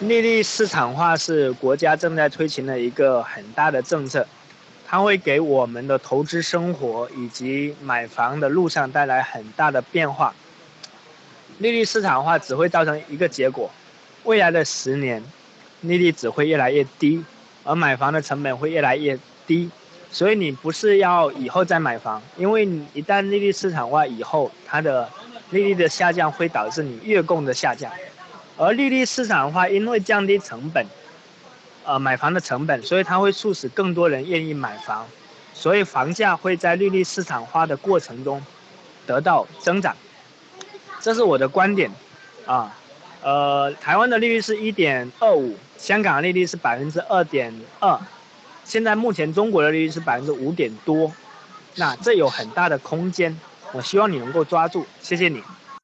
利率市场化是国家正在推行的一个很大的政策，它会给我们的投资生活以及买房的路上带来很大的变化。利率市场化只会造成一个结果，未来的十年，利率只会越来越低，而买房的成本会越来越低。所以你不是要以后再买房，因为你一旦利率市场化以后，它的利率的下降会导致你月供的下降，而利率市场化因为降低成本，呃买房的成本，所以它会促使更多人愿意买房，所以房价会在利率市场化的过程中得到增长，这是我的观点，啊，呃台湾的利率是一点二五，香港的利率是百分之二点二。现在目前中国的利率是百分之五点多，那这有很大的空间，我希望你能够抓住，谢谢你。